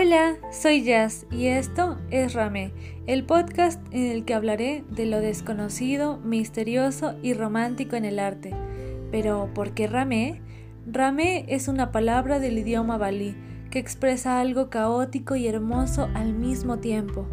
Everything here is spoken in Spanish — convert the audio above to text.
Hola, soy Jazz y esto es Rame, el podcast en el que hablaré de lo desconocido, misterioso y romántico en el arte. Pero, ¿por qué Rame? Ramé es una palabra del idioma balí que expresa algo caótico y hermoso al mismo tiempo.